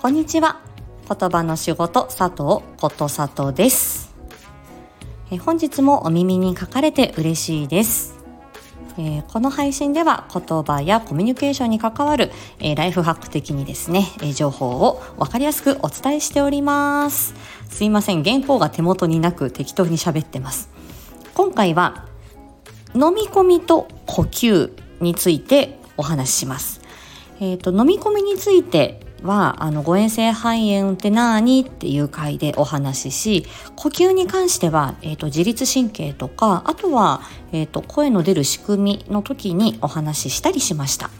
こんにちは。言葉の仕事佐藤こと佐藤です。え本日もお耳に書かれて嬉しいです。えーこの配信では言葉やコミュニケーションに関わる、えーライフハック的にですね、えー情報をわかりやすくお伝えしております。すいません、原稿が手元になく適当に喋ってます。今回は飲み込みと呼吸についてお話しします。えっ、と飲み込みについてはあの誤嚥性肺炎って何？っていう回でお話しし呼吸に関しては、えー、と自律神経とかあとは、えー、と声の出る仕組みの時にお話ししたりしました。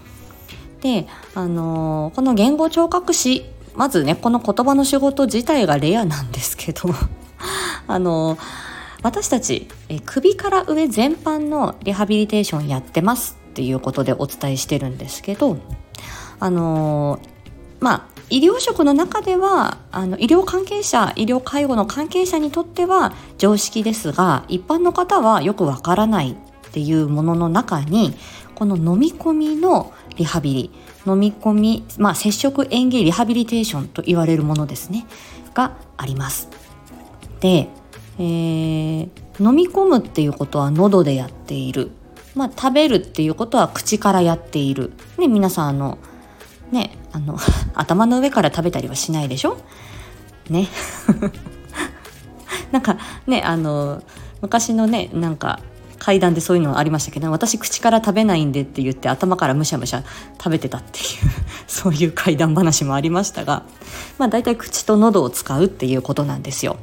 で、あのーこの言語聴覚士まずねこの言葉の仕事自体がレアなんですけど あのー私たち、え首から上全般のリハビリテーションやってますっていうことでお伝えしてるんですけどあのーまあ医療職の中ではあの医療関係者医療介護の関係者にとっては常識ですが一般の方はよくわからないっていうものの中にこの飲み込みのリハビリ飲み込み、まあ、接触園芸リハビリテーションと言われるものですねがあります。で、えー飲み込むっていうことは喉でやっている、まあ、食べるっていうことは口からやっている、ね、皆さんあのねあの 頭の上から食べたりはしないでしょ？ね なんかねあの昔のねなんか階段でそういうのありましたけど私口から食べないんでって言って頭からむしゃむしゃ食べてたっていう そういう怪談話もありましたがまあ大体口と喉を使うっていうことなんですよ。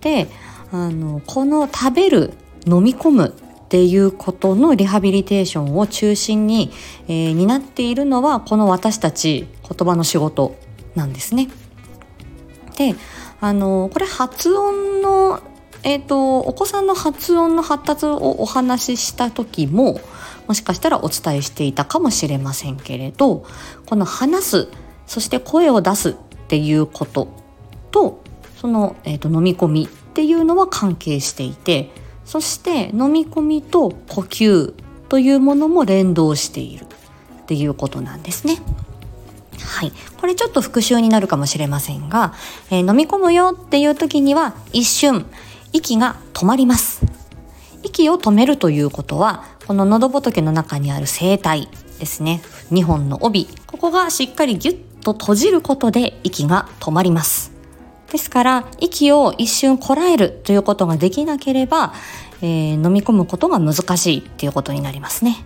であのこの食べる飲み込むっていうことのリハビリテーションを中心に、えー担っているのはこの私たち言葉の仕事なんですね。であのこれ発音のえっ、とお子さんの発音の発達をお話しした時ももしかしたらお伝えしていたかもしれませんけれどこの話すそして声を出すっていうこととその、えー、と飲み込みっていうのは関係していてそして飲み込みと呼吸というものも連動しているっていうことなんですね。はい。これちょっと復習になるかもしれませんが、えー飲み込むよっていう時には一瞬息が止まります。息を止めるということは、この喉仏の中にある声帯ですね。2本の帯。ここがしっかりギュッと閉じることで息が止まります。ですから、息を一瞬こらえるということができなければ、えー飲み込むことが難しいっていうことになりますね。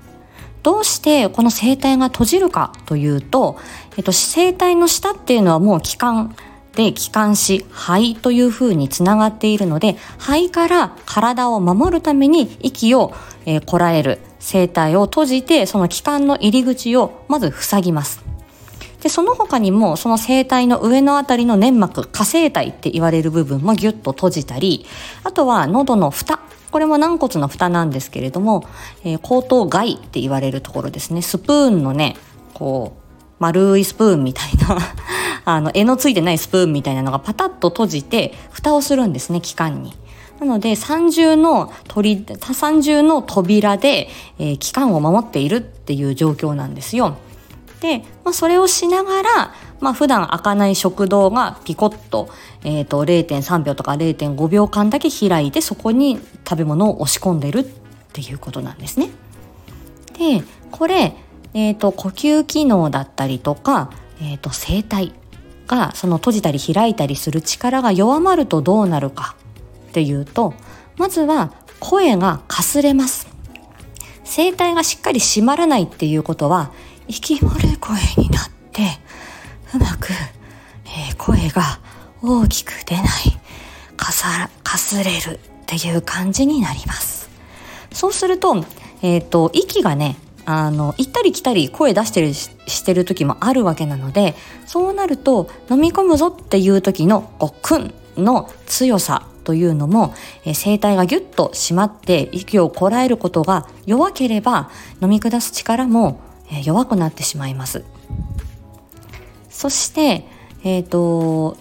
どうしてこの声帯が閉じるかというと、えっと、声帯の下っていうのはもう気管で気管支肺というふうにつながっているので肺から体を守るために息を、えーこらえる声帯を閉じてその気管の入り口をまず塞ぎます。でその他にもその声帯の上のあたりの粘膜下声帯って言われる部分もギュッと閉じたりあとは喉の蓋これも軟骨の蓋なんですけれども、えー後頭蓋って言われるところですねスプーンのねこう丸いスプーンみたいな あの柄のついてないスプーンみたいなのがパタッと閉じて蓋をするんですね気管に。なので三重の鳥三重の扉で、えー、気管を守っているっていう状況なんですよ。で、まあ、それをしながら、まあ、普段開かない食道がピコッと,、えー、と0.3秒とか0.5秒間だけ開いてそこに食べ物を押し込んでるっていうことなんですね。でこれ、えー、と呼吸機能だったりとか、えー、と声帯がその閉じたり開いたりする力が弱まるとどうなるかっていうとまずは声がかすれます。声帯がしっかり閉まらないっていうことは息漏れ声になってうまく、えー声が大きく出ないかさかすれるっていう感じになります。そうすると,、えー、と息がねあの行ったり来たり声出してるしてる時もあるわけなのでそうなると飲み込むぞっていう時のこうクンの強さというのも、えー声帯がギュッと締まって息をこらえることが弱ければ飲み下す力も、え弱くなってしまいます。そして、えっ、と、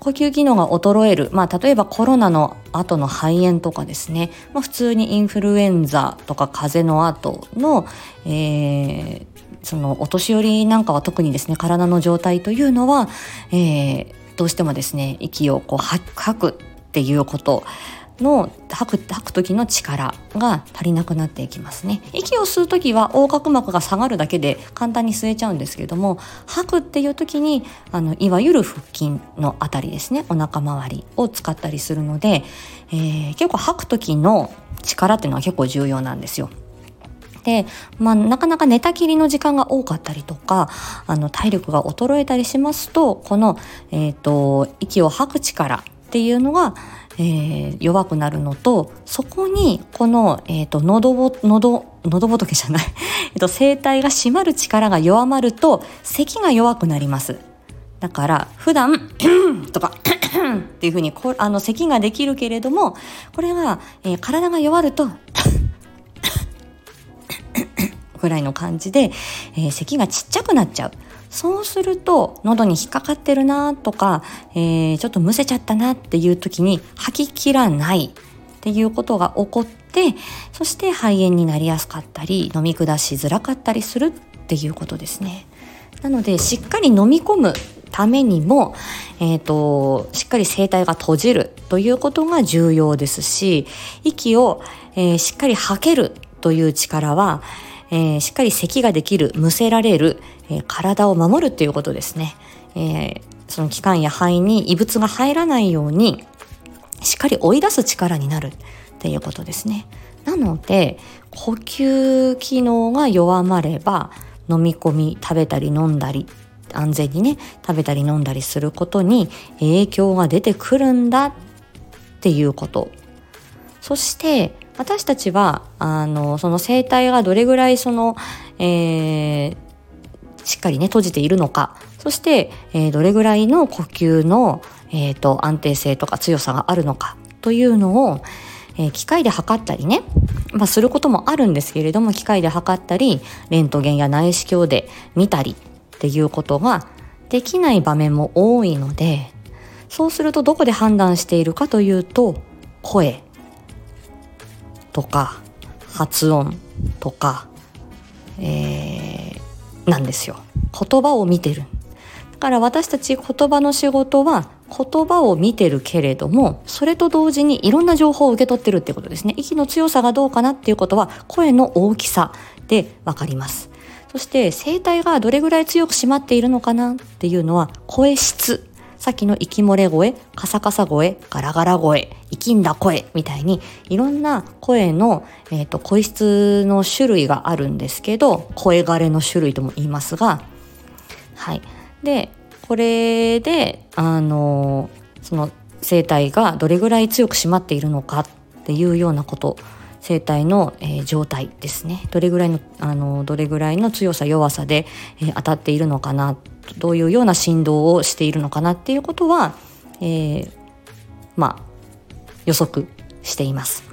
呼吸機能が衰える。まあ、例えばコロナの後の肺炎とかですね。まあ、普通にインフルエンザとか風邪の後の、えーそのお年寄りなんかは特にですね体の状態というのは、えー、どうしてもですね息をこう吐くっていうことの吐く吐く時の力が足りなくなっていきますね息を吸う時は横隔膜が下がるだけで簡単に吸えちゃうんですけれども吐くっていう時にあのいわゆる腹筋のあたりですねお腹周りを使ったりするので、えー、結構吐く時の力っていうのは結構重要なんですよ。で、まあ、なかなか寝たきりの時間が多かったりとか、あの、体力が衰えたりしますと、この、えっ、ー、と、息を吐く力っていうのが、えー、弱くなるのとそこにこの、えーと、喉ぼ喉喉仏じゃない。えっと声帯が締まる力が弱まると咳が弱くなります。だから普段 とか っていうふうにこあの咳ができるけれどもこれが、えー、体が弱ると ぐらいの感じで、えー、咳がちっちゃくなっちゃう。そうすると喉に引っかかってるなとか、えー、ちょっとむせちゃったなっていう時に吐ききらないっていうことが起こってそして肺炎になりやすかったり飲み下しづらかったりするっていうことですね。なのでしっかり飲み込むためにも、えーと、しっかり声帯が閉じるということが重要ですし息を、えー、しっかり吐けるという力は、えー、しっかり咳ができるむせられる、えー、体を守るっていうことですね、えー、その気管や肺に異物が入らないようにしっかり追い出す力になるっていうことですね。なので呼吸機能が弱まれば飲み込み食べたり飲んだり安全にね食べたり飲んだりすることに影響が出てくるんだっていうこと。そして私たちはあのその生態がどれぐらいその、えー、しっかりね閉じているのか。そして、えー、どれぐらいの呼吸の、えーと、安定性とか強さがあるのか。というのを、えー、機械で測ったりね、まあ、することもあるんですけれども機械で測ったりレントゲンや内視鏡で見たりっていうことができない場面も多いのでそうするとどこで判断しているかというと声。とか発音とか、えー、なんですよ。言葉を見てる。だから私たち言葉の仕事は言葉を見てるけれどもそれと同時にいろんな情報を受け取ってるってことですね。息の強さがどうかなっていうことは声の大きさでわかります。そして声帯がどれぐらい強く締まっているのかなっていうのは声質さっきの息漏れ声、カサカサ声、ガラガラ声、生きんだ声みたいにいろんな声の、えーと、声質の種類があるんですけど声枯れの種類とも言いますがはい。でこれであのその声帯がどれぐらい強く締まっているのかっていうようなこと声帯の、えー、状態ですねどれぐらいのあのどれぐらいの強さ弱さで、えー、当たっているのかなどういうような振動をしているのかなっていうことは、えー、まあ予測しています。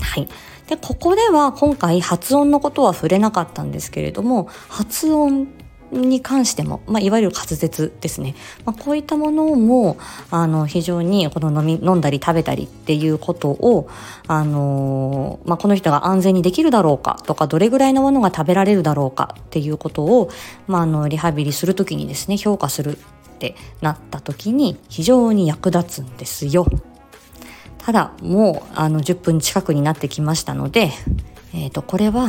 はい。で、ここでは今回発音のことは触れなかったんですけれども、発音に関しても、まあ、いわゆる滑舌ですね、まあ、こういったものもあの非常にこの飲み飲んだり食べたりっていうことを、あのまあ、この人が安全にできるだろうかとかどれぐらいのものが食べられるだろうかっていうことを、まあ、あのリハビリする時にですね評価するってなった時に非常に役立つんですよ。ただもうあの10分近くになってきましたので、えー、とこれは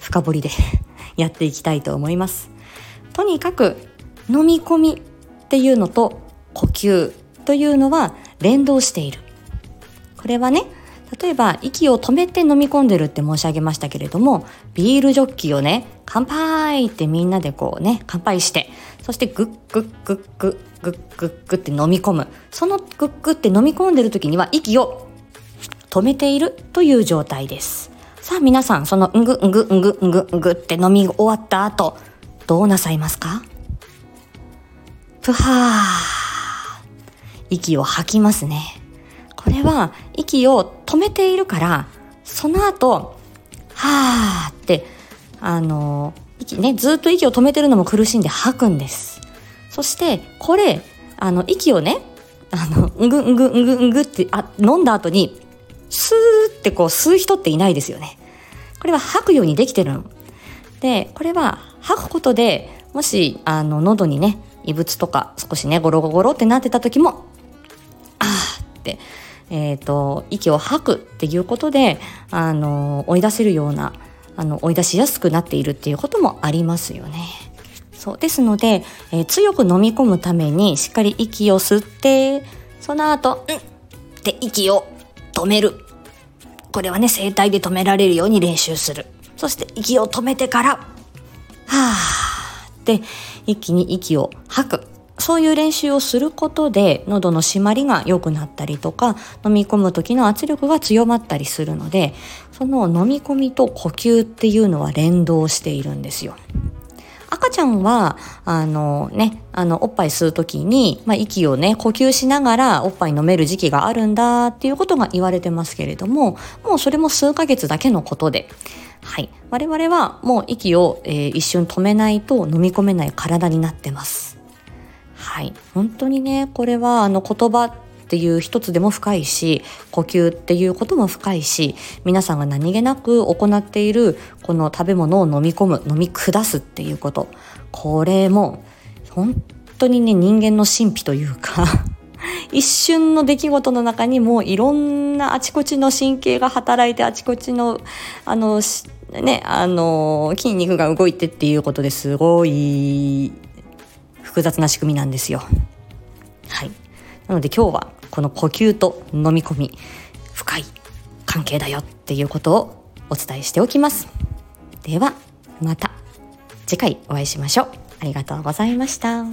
深掘りで やっていきたいと思います。とにかく飲み込みっていうのと呼吸というのは連動している。これはね例えば息を止めて飲み込んでるって申し上げましたけれどもビールジョッキをね乾杯ってみんなでこうね乾杯してそしてグッグッグッグッグッグッグって飲み込むそのグッグって飲み込んでる時には息を止めているという状態ですさあ皆さんそのんぐんぐんぐんぐんぐって飲み終わった後どうなさいますか？ぷはー。息を吐きますね。これは息を止めているからその後はーってあの息ねずっと息を止めてるのも苦しんで吐くんです。そしてこれあの息をねあのんぐんぐんぐんぐってあ飲んだ後にスーってこう吸う人っていないですよね。これは吐くようにできてるの。でこれは吐くことでもしあの喉にね異物とか少しねゴロゴロってなってた時もあーって、えーと、息を吐くっていうことであの追い出せるようなあの追い出しやすくなっているっていうこともありますよね。そうですので、えー、強く飲み込むためにしっかり息を吸ってその後「うん」って息を止めるこれはね声帯で止められるように練習するそして息を止めてから「はあ」って一気に息を吐くそういう練習をすることで喉の締まりが良くなったりとか飲み込む時の圧力が強まったりするのでその飲み込みと呼吸っていうのは連動しているんですよ。赤ちゃんは、あのね、あの、おっぱい吸うときに、まあ、息をね、呼吸しながらおっぱい飲める時期があるんだっていうことが言われてますけれども、もうそれも数ヶ月だけのことで、はい。我々はもう息を、えー、一瞬止めないと飲み込めない体になってます。はい。本当にね、これはあの言葉っていう一つでも深いし呼吸っていうことも深いし皆さんが何気なく行っているこの食べ物を飲み込む飲み下すっていうことこれも本当にね人間の神秘というか 一瞬の出来事の中にもいろんなあちこちの神経が働いてあちこちのあのねあの筋肉が動いてっていうことですごい複雑な仕組みなんですよ。はい。なので今日はこの呼吸と飲み込み深い関係だよっていうことをお伝えしておきます。ではまた次回お会いしましょう。ありがとうございました。